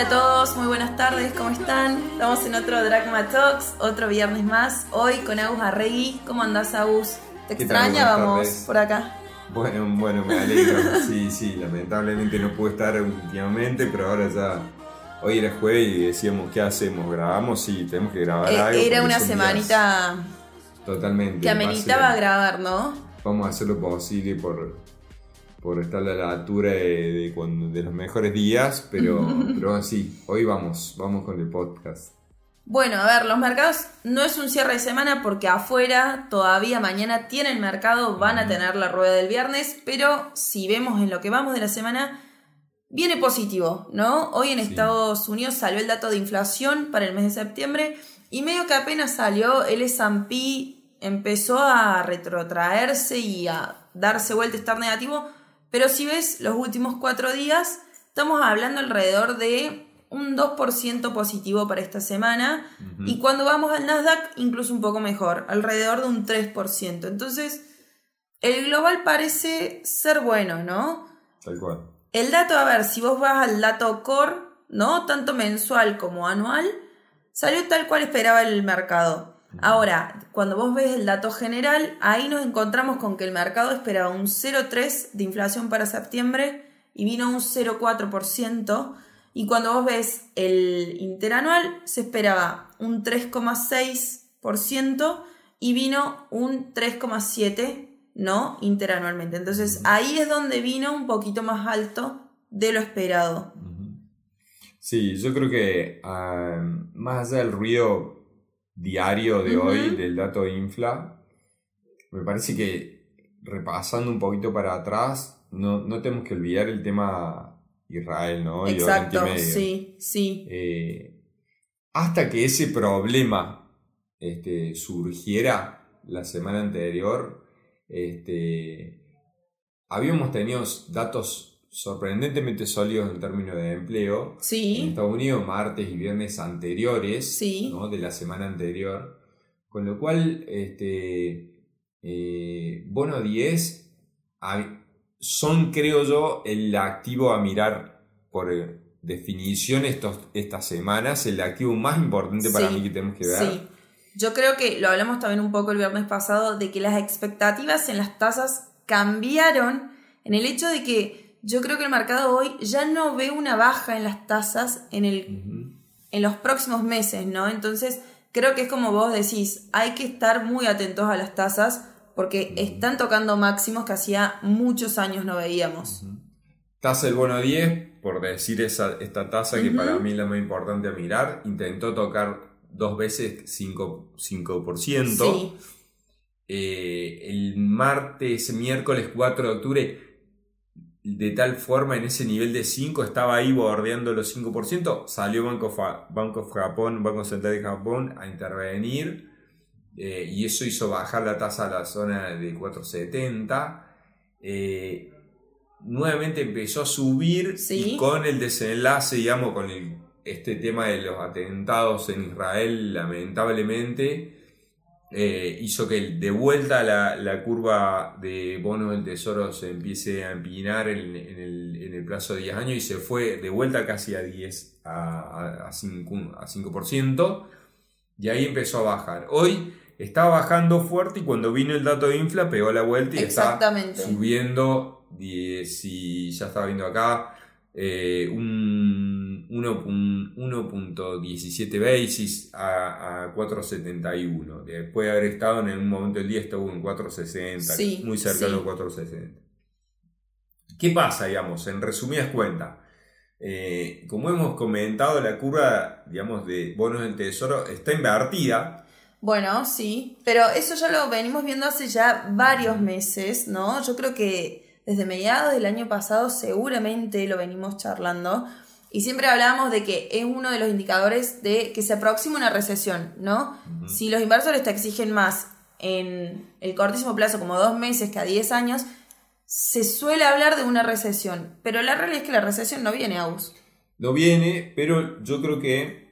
Hola a todos, muy buenas tardes, ¿cómo están? Estamos en otro Dragma Talks, otro viernes más, hoy con Agus Arregui. ¿Cómo andás, Agus? ¿Te extraña? Vamos por acá. Bueno, bueno, me alegro. Sí, sí, lamentablemente no pude estar últimamente, pero ahora ya. Hoy era jueves y decíamos, ¿qué hacemos? ¿Grabamos? Sí, tenemos que grabar Eh, algo. Era una semanita Totalmente. que ameritaba va a ser- grabar, ¿no? Vamos a hacer lo posible por, por estar a la altura de, de cuando- de los mejores días, pero, pero sí, hoy vamos, vamos con el podcast. Bueno, a ver, los mercados no es un cierre de semana porque afuera todavía mañana tienen mercado, van a tener la rueda del viernes, pero si vemos en lo que vamos de la semana, viene positivo, ¿no? Hoy en Sí. Estados Unidos salió el dato de inflación para el mes de septiembre y medio que apenas salió, el S&P empezó a retrotraerse y a darse vuelta, estar negativo, pero si ves los últimos cuatro días, estamos hablando alrededor de un 2% positivo para esta semana y cuando vamos al Nasdaq incluso un poco mejor, alrededor de un 3%. Entonces, el global parece ser bueno, ¿no? Tal cual. El dato, a ver, si vos vas al dato core, ¿no? Tanto mensual como anual, salió tal cual esperaba el mercado. Ahora, cuando vos ves el dato general, ahí nos encontramos con que el mercado esperaba un 0,3 de inflación para septiembre y vino un 0,4%. Y cuando vos ves el interanual, se esperaba un 3,6% y vino un 3,7%, ¿no? Interanualmente. Entonces ahí es donde vino un poquito más alto de lo esperado. Sí, yo creo que ah, más allá del ruido diario de hoy del dato de infla, me parece que repasando un poquito para atrás, no, no tenemos que olvidar el tema Israel, ¿no? Y Exacto, Medio. sí, sí. Eh, hasta que ese problema este, surgiera la semana anterior, este, habíamos tenido datos sorprendentemente sólidos en términos de empleo. En Sí, Estados Unidos, martes y viernes anteriores, Sí. ¿no? de la semana anterior. Con lo cual, este, eh, bono 10 hay- son, creo yo, el activo a mirar por definición estos, estas semanas, el activo más importante para Sí, mí que tenemos que ver. sí. Yo creo que lo hablamos también un poco el viernes pasado de que las expectativas en las tasas cambiaron en el hecho de que yo creo que el mercado hoy ya no ve una baja en las tasas en el en los próximos meses, ¿no? Entonces, creo que es como vos decís, hay que estar muy atentos a las tasas porque están tocando máximos que hacía muchos años no veíamos. Tasa del bono 10, por decir esa, esta tasa que para mí es la más importante a mirar, intentó tocar dos veces 5%. 5%. Sí, Eh, el martes, miércoles 4 de octubre, de tal forma en ese nivel de 5 estaba ahí bordeando los 5%, salió Banco of, of Japón, Banco Central de Japón a intervenir eh, y eso hizo bajar la tasa a la zona de 470. Eh, nuevamente empezó a subir Sí. y con el desenlace, digamos, con el- este tema de los atentados en Israel, lamentablemente, eh, hizo que de vuelta la, la curva de bonos del tesoro se empiece a empinar en, en el, en el plazo de 10 años y se fue de vuelta casi a 10 a, a, a 5, a 5%, y ahí empezó a bajar. Hoy estaba bajando fuerte y cuando vino el dato de infla pegó la vuelta y está subiendo 10 y ya estaba viendo acá eh, un 1 pun- 1.17 basis a, a 4.71 después de haber estado en un momento del día estuvo en 4.60 Sí, muy cercano sí. a 4.60 ¿qué pasa digamos en resumidas cuentas? Eh, como hemos comentado la curva digamos de bonos del tesoro está invertida Bueno, sí, pero eso ya lo venimos viendo hace ya varios meses, ¿no? Yo creo que desde mediados del año pasado seguramente lo venimos charlando y siempre hablábamos de que es uno de los indicadores de que se aproxima una recesión, ¿no? Si los inversores te exigen más en el cortísimo plazo, como dos meses que a 10 años, se suele hablar de una recesión, pero la realidad es que la recesión no viene a us. No viene, pero yo creo que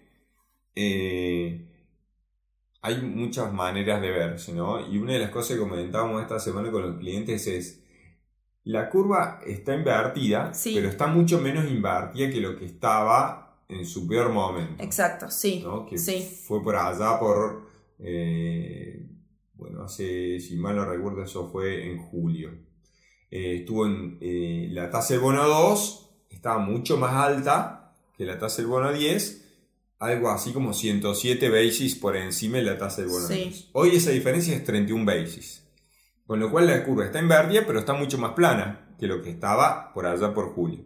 eh, hay muchas maneras de verse, ¿no? Y una de las cosas que comentábamos esta semana con los clientes es, la curva está invertida, Sí. pero está mucho menos invertida que lo que estaba en su peor momento. Exacto, sí. ¿no? Que sí. fue por allá por, eh, bueno, hace, si mal no recuerdo, eso fue en julio. Eh, estuvo en eh, la tasa del bono 2, estaba mucho más alta que la tasa del bono 10, algo así como 107 basis por encima de la tasa del bono Sí. 10. Hoy esa diferencia es 31 basis. Con lo cual la curva está invertida, pero está mucho más plana que lo que estaba por allá por julio.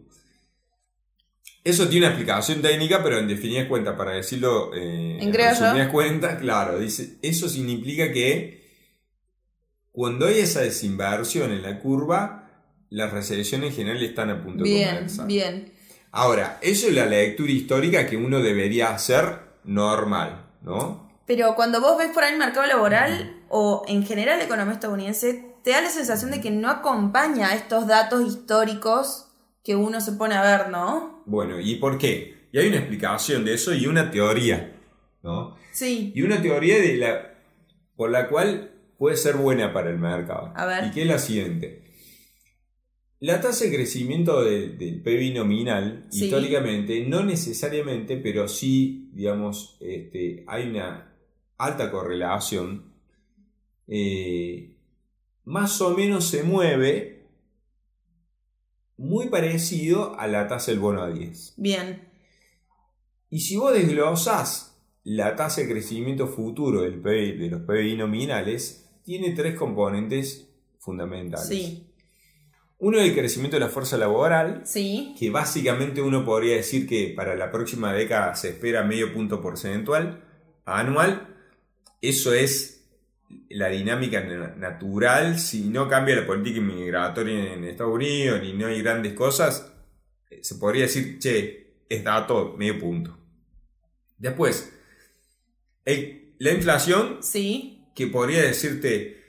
Eso tiene una explicación técnica, pero en definidas cuentas, para decirlo eh, En resumidas cuentas, claro, dice, eso significa que cuando hay esa desinversión en la curva, las recesión en general están a punto de Bien, comenzar. bien. Ahora, eso es la lectura histórica que uno debería hacer normal, ¿no? Pero cuando vos ves por ahí el mercado laboral o en general la economía estadounidense, te da la sensación de que no acompaña estos datos históricos que uno se pone a ver, ¿no? Bueno, ¿y por qué? Y hay una explicación de eso y una teoría, ¿no? Sí, Y una teoría de la, por la cual puede ser buena para el mercado. A ver. Y que es la siguiente. La tasa de crecimiento de- del PIB nominal, Sí. históricamente, no necesariamente, pero sí, digamos, este, hay una alta correlación, eh, más o menos se mueve muy parecido a la tasa del bono a 10. bien. Y si vos desglosás la tasa de crecimiento futuro del PIB, de los PBI nominales, tiene tres componentes fundamentales. Sí, Uno es el crecimiento de la fuerza laboral, sí, que básicamente uno podría decir que para la próxima década se espera medio punto porcentual anual. Eso es la dinámica na- natural. Si no cambia la política inmigratoria en Estados Unidos ni no hay grandes cosas, eh, se podría decir, che, es dato medio punto. Después, el- la inflación, sí, que podría decirte,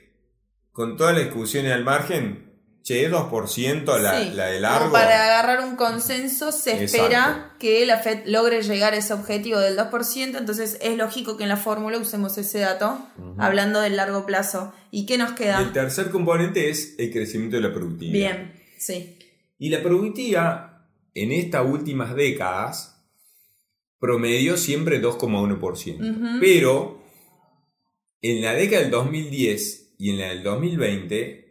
con todas las discusiones al margen, che, 2% la, sí. la de Como largo. para agarrar un consenso se espera que la Fed logre llegar a ese objetivo del 2%, entonces es lógico que en la fórmula usemos ese dato, hablando del largo plazo. ¿Y qué nos Y el queda? tercer componente es el crecimiento de la productividad. Bien, sí, Y la productividad en estas últimas décadas promedió siempre 2,1%. Ujú. Pero en la década del 2010 y en la del 2020,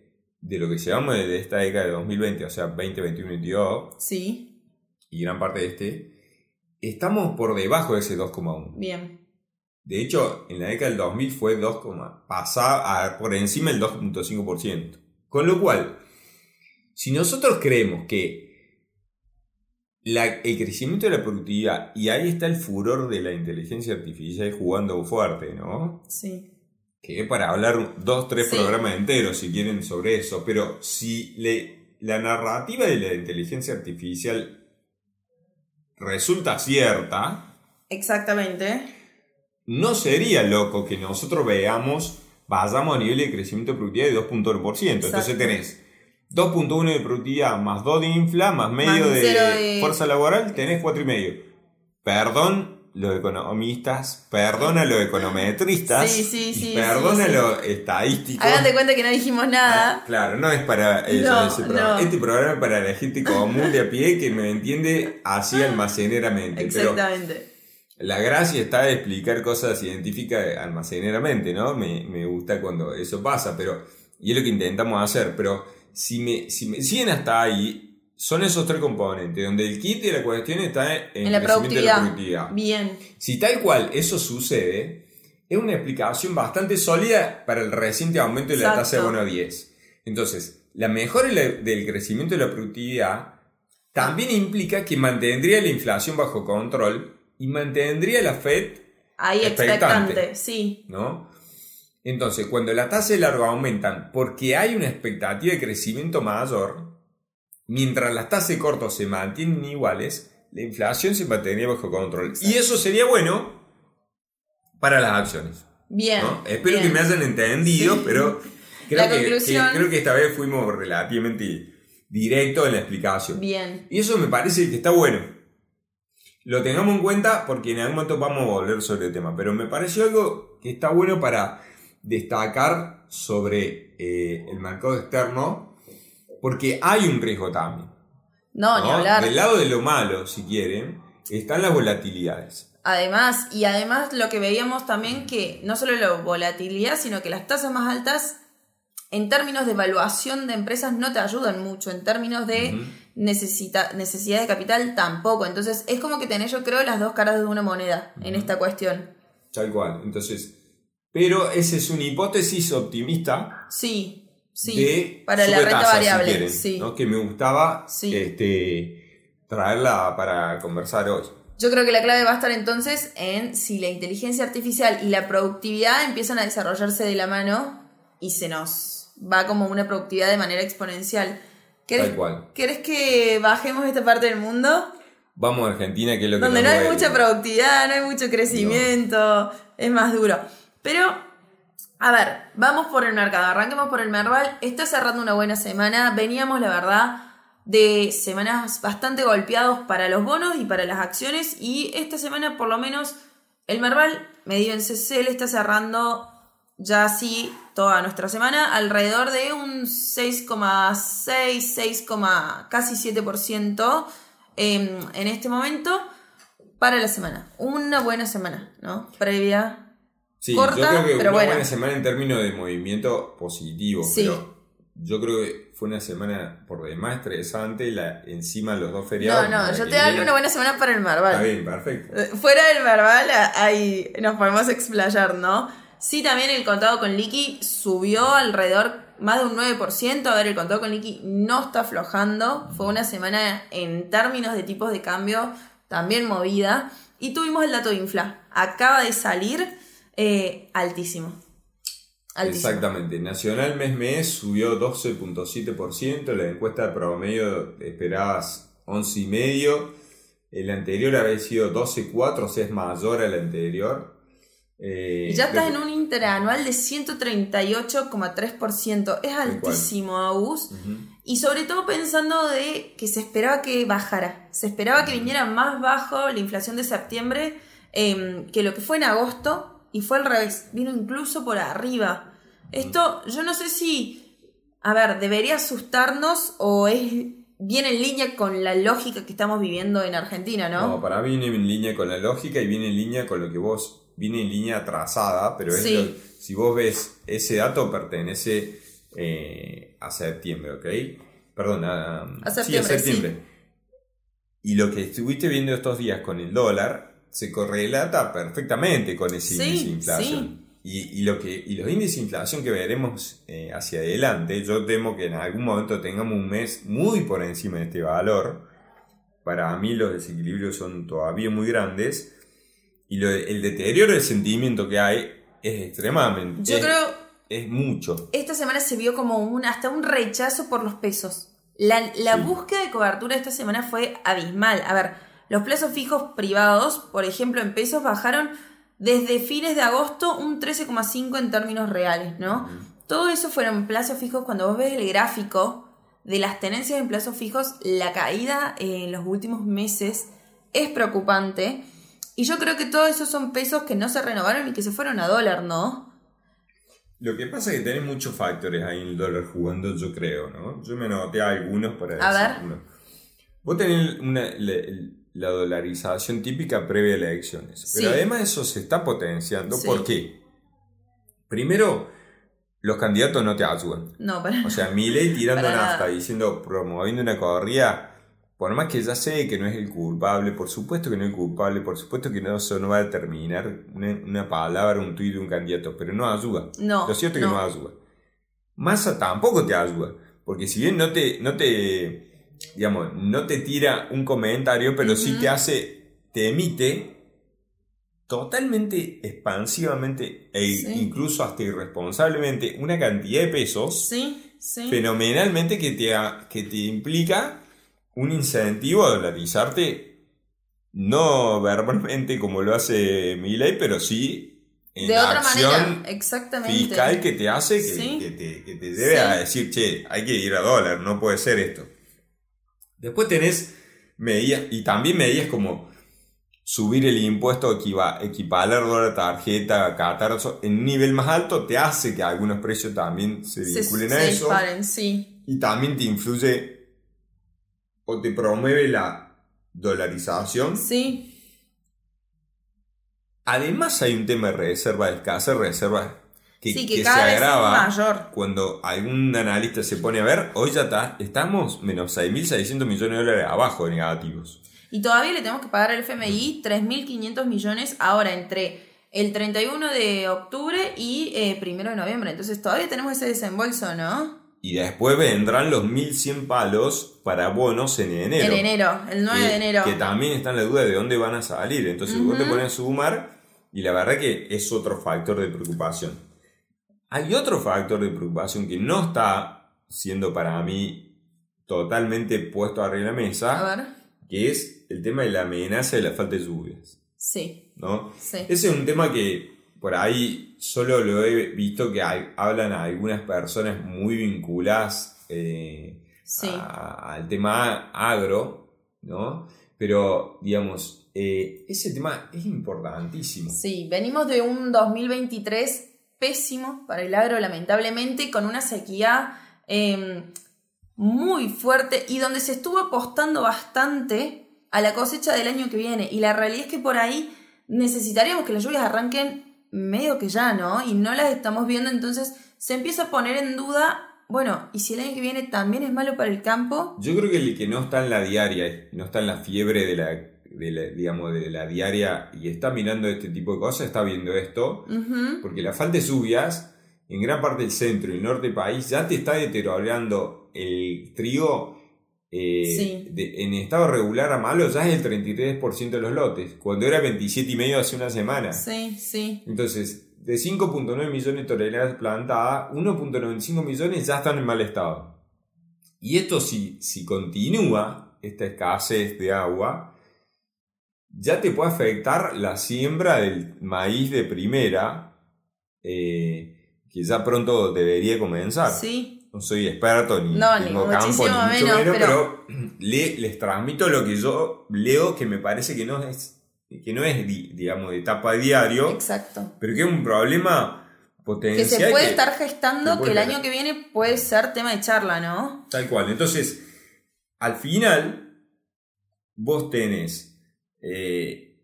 de lo que llevamos de esta década de 2020, o sea, 20, 21, 22 sí, y gran parte de este, estamos por debajo de ese 2,1%. bien, De hecho, en la década del 2000 fue 2, pasaba a- por encima del 2.5%. Con lo cual, si nosotros creemos que la- el crecimiento de la productividad, y ahí está el furor de la inteligencia artificial jugando fuerte, ¿no? sí, Que para hablar dos, tres Sí. programas enteros si quieren sobre eso, pero si le- la narrativa de la inteligencia artificial resulta cierta, exactamente, no sería loco que nosotros veamos, vayamos a nivel de crecimiento de productividad de 2.1%. Entonces tenés 2.1 de productividad más 2 de infla más medio Más de, de- fuerza laboral, tenés 4,5. Perdón los economistas, perdón a los econometristas, Sí, sí, y sí, perdón sí, a sí. los estadísticos. Hagan de cuenta que no dijimos nada. Ah, claro, no es para eso, No, ese programa. no. Este programa es para la gente común de a pie que me entiende así almaceneramente. Pero Exactamente. la gracia está de explicar cosas científicas almaceneramente, ¿no? Me, me gusta cuando eso pasa, pero. Y es lo que intentamos hacer, pero si me, si me siguen hasta ahí, son esos tres componentes, donde el kit de la cuestión está en, En la crecimiento de la productividad. productividad. Bien, Si tal cual eso sucede, es una explicación bastante sólida para el reciente aumento de la Exacto. tasa de bono 10. Entonces, la mejora del crecimiento de la productividad también implica que mantendría la inflación bajo control y mantendría la Fed, ahí Expectante. expectante, sí, ¿no? Entonces, cuando la tasa de largo aumentan porque hay una expectativa de crecimiento mayor, mientras las tasas de corto se mantienen iguales, la inflación se mantendría bajo control. Y eso sería bueno para las acciones. bien. ¿no? Espero bien. que me hayan entendido, Sí. pero creo La que, conclusión- que- creo que esta vez fuimos relativamente directos en la explicación. Bien, Y eso me parece que está bueno. Lo tengamos en cuenta porque en algún momento vamos a volver sobre el tema. Pero me pareció algo que está bueno para destacar sobre eh, el mercado externo. Porque hay un riesgo también. no, ni ¿no? hablar. Del lado de lo malo, si quieren, están las volatilidades. Además, y además lo que veíamos también que no solo la volatilidad, sino que las tasas más altas en términos de evaluación de empresas no te ayudan mucho, en términos de necesita, necesidad de capital tampoco. Entonces es como que tenés, yo creo, las dos caras de una moneda en esta cuestión. Tal cual. Entonces, pero esa es una hipótesis optimista. Sí, sí. de para la renta si variable. quieren, sí. ¿no? Que me gustaba Sí. este, traerla para conversar hoy. Yo creo que la clave va a estar entonces en si la inteligencia artificial y la productividad empiezan a desarrollarse de la mano y se nos va como una productividad de manera exponencial. ¿Querés, Tal cual. ¿querés que bajemos esta parte del mundo? Vamos a Argentina, que es lo que Donde no hay mucha productividad, no hay mucho crecimiento, es más duro. Pero, a ver, vamos por el mercado, arranquemos por el Merval. Está cerrando una buena semana. Veníamos, la verdad, de semanas bastante golpeados para los bonos y para las acciones. Y esta semana, por lo menos, el Merval, medido en CC, le está cerrando ya así toda nuestra semana alrededor de un 6,6, 6, casi 7% em, en este momento para la semana. Una buena semana, ¿no? Previa. Sí, corta, yo creo que pero una buena. buena semana en términos de movimiento positivo. Sí. Pero yo creo que fue una semana por demás estresante, la, encima los dos No, feriados. no, la yo te viene. una buena semana para el Está Marval. bien, perfecto. Eh, Fuera del Marval, ahí nos podemos explayar, ¿no? Sí, también el contado con liqui subió alrededor más de un 9%. A ver, el contado con liqui no está aflojando. Fue una semana en términos de tipos de cambio también movida. Y tuvimos el dato de infla. Acaba de salir eh, altísimo. Altísimo. Exactamente. Nacional mes mes subió 12.7%, la encuesta de promedio esperabas 11,5%, el anterior había sido 12,4%, o sea, es mayor al anterior. Eh, Y ya estás en un interanual de 138,3%. Es altísimo, Agus. Y sobre todo pensando de que se esperaba que bajara. Se esperaba que viniera más bajo la inflación de septiembre em, que lo que fue en agosto. Y fue al revés. Vino incluso por arriba. Esto, yo no sé si. A ver, debería asustarnos o es bien en línea con la lógica que estamos viviendo en Argentina, ¿no? No, para mí viene en línea con la lógica y viene en línea con lo que vos, viene en línea atrasada, pero es Sí. lo- si vos ves, ese dato pertenece eh, a septiembre, ¿ok? Perdón, a, A sí, septiembre, septiembre. Y lo que estuviste viendo estos días con el dólar se correlata perfectamente con ese Sí, índice de inflación. Y, y lo que, y los índices de inflación que veremos eh, hacia adelante, yo temo que en algún momento tengamos un mes muy por encima de este valor. Para mí los desequilibrios son todavía muy grandes. Y lo- el deterioro del sentimiento que hay es extremadamente... Yo es, creo es mucho. esta semana se vio como un, hasta un rechazo por los pesos. La, la Sí. búsqueda de cobertura esta semana fue abismal. A ver, los plazos fijos privados, por ejemplo, en pesos, bajaron desde fines de agosto un 13,5 en términos reales, ¿no? Todo eso fueron plazos fijos. Cuando vos ves el gráfico de las tenencias en plazos fijos, la caída en los últimos meses es preocupante. Y yo creo que todos esos son pesos que no se renovaron y que se fueron a dólar, ¿no? Lo que pasa es que tenés muchos factores ahí en el dólar jugando, yo creo, ¿no? Yo me noté algunos para A decir ver. uno. Vos tenés una, la, la dolarización típica previa a las elecciones. Pero Sí. además eso se está potenciando. Sí. ¿Por qué? Primero, los candidatos no te ayudan. No, para O sea, Milei tirando nafta, nada. diciendo, promoviendo una corrida, por más que ya sé que no es el culpable, por supuesto que no es el culpable, por supuesto que no, eso no va a determinar una, una palabra, un tuit de un candidato, pero no ayuda. No, Lo cierto es que no. no ayuda. Massa tampoco te ayuda, porque si bien no te, no te, digamos, no te tira un comentario, pero sí te hace, te emite totalmente expansivamente e Sí. incluso hasta irresponsablemente una cantidad de pesos Sí, sí. fenomenalmente que te, ha- que te implica un incentivo a dolarizarte, no verbalmente como lo hace Milei, pero sí en de la otra acción manera, exactamente. fiscal que te hace, que, te, que te debe a decir, che, hay que ir a dólar, no puede ser esto. Después tenés medidas, y también medidas como subir el impuesto, equiva- tarjeta, eso, en un nivel más alto, te hace que algunos precios también se Se, vinculen se a eso. disparen, sí. Y también te influye o te promueve la dolarización. Sí. Además hay un tema de reserva, de escasez reserva, que, Sí, que que cada se vez es mayor. cuando algún analista se pone a ver, hoy ya está, estamos menos 6.600 millones de dólares abajo de negativos. Y todavía le tenemos que pagar al FMI 3.500 millones ahora entre el 31 de octubre y eh, 1 de noviembre. Entonces todavía tenemos ese desembolso, ¿no? Y después vendrán los 1.100 palos para bonos en enero. En enero, el 9 que, de enero. Que también está en la duda de dónde van a salir. Entonces vos te pones a sumar y la verdad que es otro factor de preocupación. Hay otro factor de preocupación que no está siendo para mí totalmente puesto arriba de la A mesa, ver. que es el tema de la amenaza de la falta de lluvias. Sí, ¿no? sí. Ese es un tema que por ahí solo lo he visto que hay- hablan a algunas personas muy vinculadas eh, Sí. a- al tema agro, ¿no? Pero, digamos, eh, ese tema es importantísimo. Sí, venimos de un 2023 pésimo para el agro, lamentablemente, con una sequía eh, muy fuerte y donde se estuvo apostando bastante a la cosecha del año que viene. Y la realidad es que por ahí necesitaríamos que las lluvias arranquen medio que ya, ¿no? Y no las estamos viendo, entonces se empieza a poner en duda, bueno, ¿y si el año que viene también es malo para el campo? Yo creo que el que no está en la diaria, no está en la fiebre de la, de la, digamos, de la diaria y está mirando este tipo de cosas, está viendo esto, porque la falta de lluvias en gran parte del centro y el norte del país ya te está deteriorando el trigo eh, Sí. de- en estado regular a malo, ya es el 33% de los lotes, cuando era 27,5 hace una semana. Sí, sí. Entonces, de 5.9 millones de toneladas plantadas, 1.95 millones ya están en mal estado. Y esto si, si continúa, esta escasez de agua, ya te puede afectar la siembra del maíz de primera, eh, que ya pronto debería comenzar. Sí, No soy experto ni No, ni tengo campo, ni mucho menos, menos, pero- pero, le- les transmito lo que yo leo que me parece que no es, que no es di- digamos, de etapa diario, exacto. pero que es un problema Que potencial. se puede que- estar gestando que que el año que viene puede ser tema de charla, ¿no? Tal cual. Entonces, al final, vos tenés eh,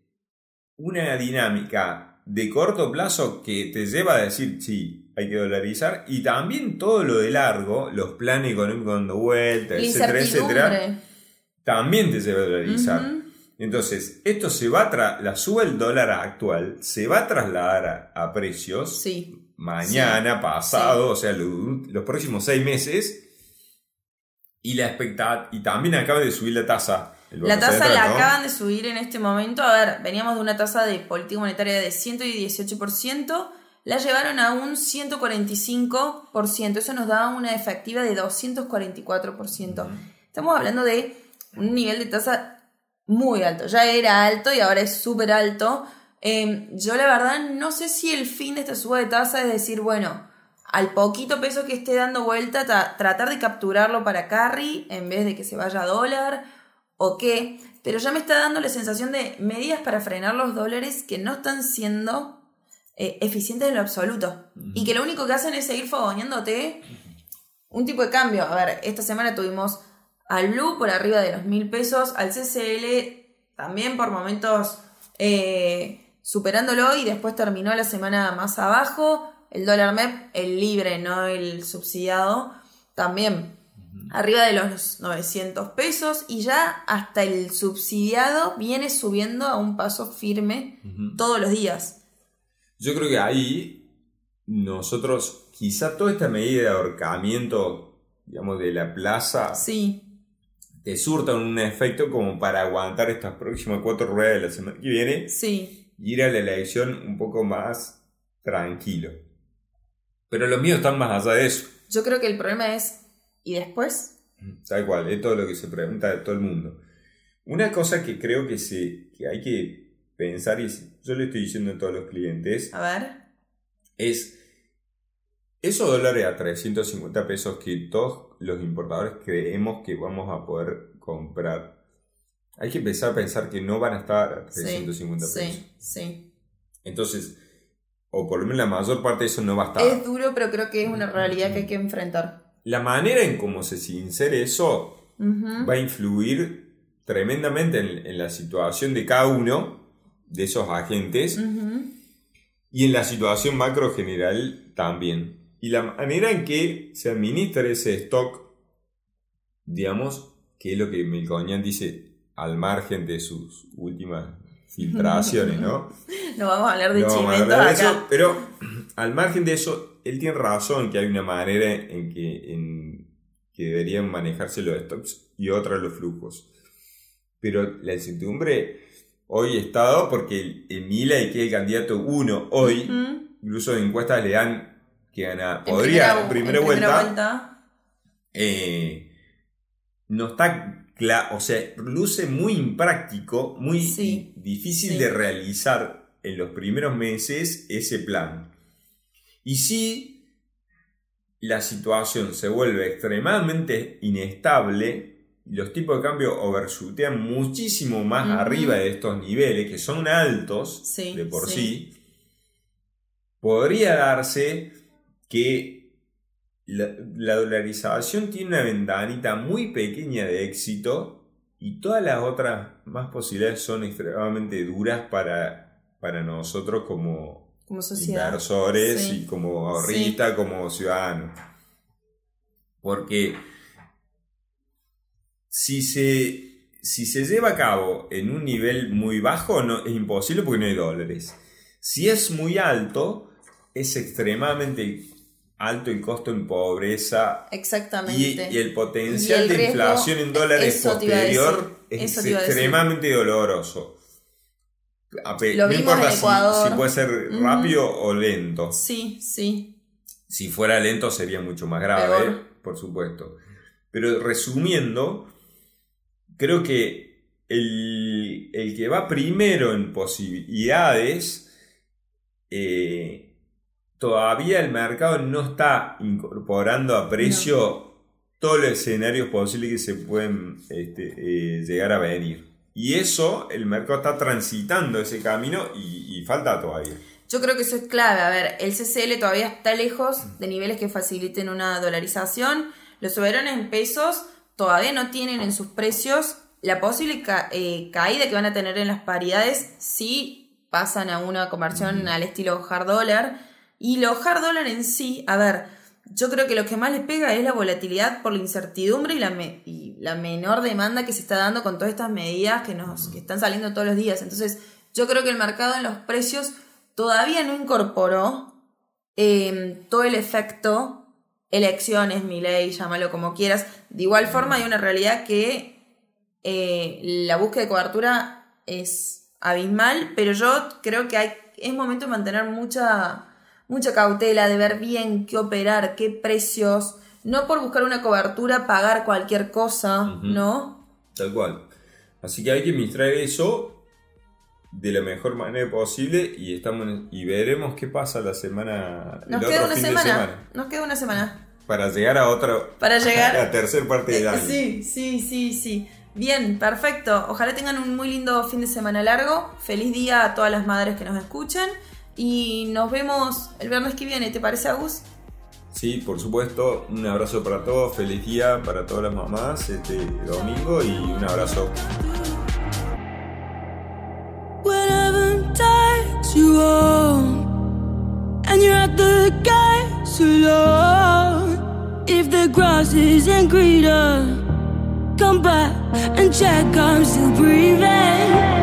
una dinámica de corto plazo que te lleva a decir, sí, hay que dolarizar, y también todo lo de largo, los planes económicos dando vuelta, La etcétera, etcétera, también te lleva a dolarizar. Entonces, esto se va a la suba del dólar actual se va a trasladar a, a precios Sí, mañana, pasado, o sea, lo- los próximos seis meses. Y la expecta- y también acaba de subir la tasa. La tasa la ¿no? acaban de subir en este momento. A ver, veníamos de una tasa de política monetaria de 118%, la llevaron a un 145%. Eso nos da una efectiva de 244%. Estamos hablando de un nivel de tasa muy alto. Ya era alto y ahora es súper alto. Eh, yo la verdad no sé si el fin de esta suba de tasa es decir, bueno, al poquito peso que esté dando vuelta, ta- tratar de capturarlo para carry en vez de que se vaya a dólar o qué. Pero ya me está dando la sensación de medidas para frenar los dólares que no están siendo eh, eficientes en lo absoluto. Y que lo único que hacen es seguir fogoneándote un tipo de cambio. A ver, esta semana tuvimos al Blue por arriba de los mil pesos, al CCL también por momentos eh, superándolo y después terminó la semana más abajo. El dólar MEP, el libre, no el subsidiado, también arriba de los 900 pesos y ya hasta el subsidiado viene subiendo a un paso firme todos los días. Yo creo que ahí nosotros, quizá toda esta medida de ahorcamiento, digamos, de la plaza, Sí, te surtan un efecto como para aguantar estas próximas cuatro ruedas de la semana que viene sí, y ir a la elección un poco más tranquilo. Pero los míos están más allá de eso. yo creo que el problema es, ¿y después? Tal cual, es todo lo que se pregunta de todo el mundo. Una cosa que creo que, se, que hay que pensar, y yo le estoy diciendo a todos los clientes, A ver. es esos dólares a 350 pesos que todos los importadores creemos que vamos a poder comprar. Hay que empezar a pensar que no van a estar a 350 pesos. Sí, sí. Entonces, o por lo menos la mayor parte de eso no va a estar. Es duro, pero creo que es una realidad que hay que enfrentar. La manera en cómo se sincere eso va a influir tremendamente en, la situación de cada uno de esos agentes y en la situación macro general también. Y la manera en que se administra ese stock, digamos, que es lo que Melconian dice al margen de sus últimas filtraciones, ¿no? no vamos a hablar de no Eso, pero al margen de eso, él tiene razón que hay una manera en que, en que deberían manejarse los stocks y otra los flujos. Pero la incertidumbre hoy está dado porque el, Mila y que es el candidato uno hoy, incluso en encuestas le dan que gana, podría, en primera, vuelta, eh, no está claro, o sea, luce muy impráctico, muy difícil de realizar en los primeros meses ese plan. Y si la situación se vuelve extremadamente inestable, los tipos de cambio overshootean muchísimo más arriba de estos niveles, que son altos de por sí. podría darse que la, la, dolarización tiene una ventanita muy pequeña de éxito y todas las otras más posibilidades son extremadamente duras para, para nosotros como, como sociedad. inversores y como ahorristas, como ciudadanos. Porque si se, si se lleva a cabo en un nivel muy bajo, no, es imposible porque no hay dólares. Si es muy alto, es extremadamente alto el costo en pobreza. Exactamente. Y, el potencial de inflación en dólares posterior es extremadamente doloroso. Lo no importa si, puede ser rápido o lento. Sí, sí. Si fuera lento sería mucho más grave, por supuesto. Pero resumiendo, creo que el, que va primero en posibilidades, eh, todavía el mercado no está incorporando a precio todos los escenarios posibles que se pueden este, eh, llegar a venir. Y eso, el mercado está transitando ese camino y, y falta todavía. Yo creo que eso es clave. A ver, el CCL todavía está lejos de niveles que faciliten una dolarización. Los soberanos en pesos todavía no tienen en sus precios la posible eh, caída que van a tener en las paridades si pasan a una conversión al estilo hard dollar. Y lo hard dollar en sí, a ver, yo creo que lo que más les pega es la volatilidad por la incertidumbre y la, y la menor demanda que se está dando con todas estas medidas que, nos, que están saliendo todos los días. Entonces, yo creo que el mercado en los precios todavía no incorporó eh, todo el efecto elecciones, mi ley, llámalo como quieras. De igual forma hay una realidad que eh, la búsqueda de cobertura es abismal, pero yo creo que hay, es momento de mantener mucha, mucha cautela, de ver bien qué operar, qué precios, no por buscar una cobertura pagar cualquier cosa, ¿no? Tal cual. Así que hay que administrar eso de la mejor manera posible y estamos y veremos qué pasa la semana. Nos queda una semana, Nos queda una semana. Para llegar a otro. Para llegar. A la tercera parte del año. Sí, sí, sí, sí. Bien, perfecto. Ojalá tengan un muy lindo fin de semana largo. Feliz día a todas las madres que nos escuchan. Y nos vemos el viernes que viene. ¿Te parece, Agus? Sí, por supuesto. Un abrazo para todos. Feliz día para todas las mamás este domingo y un abrazo. come back and check I'm still breathing.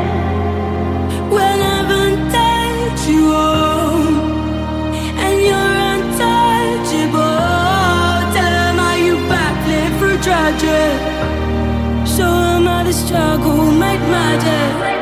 struggle made my day.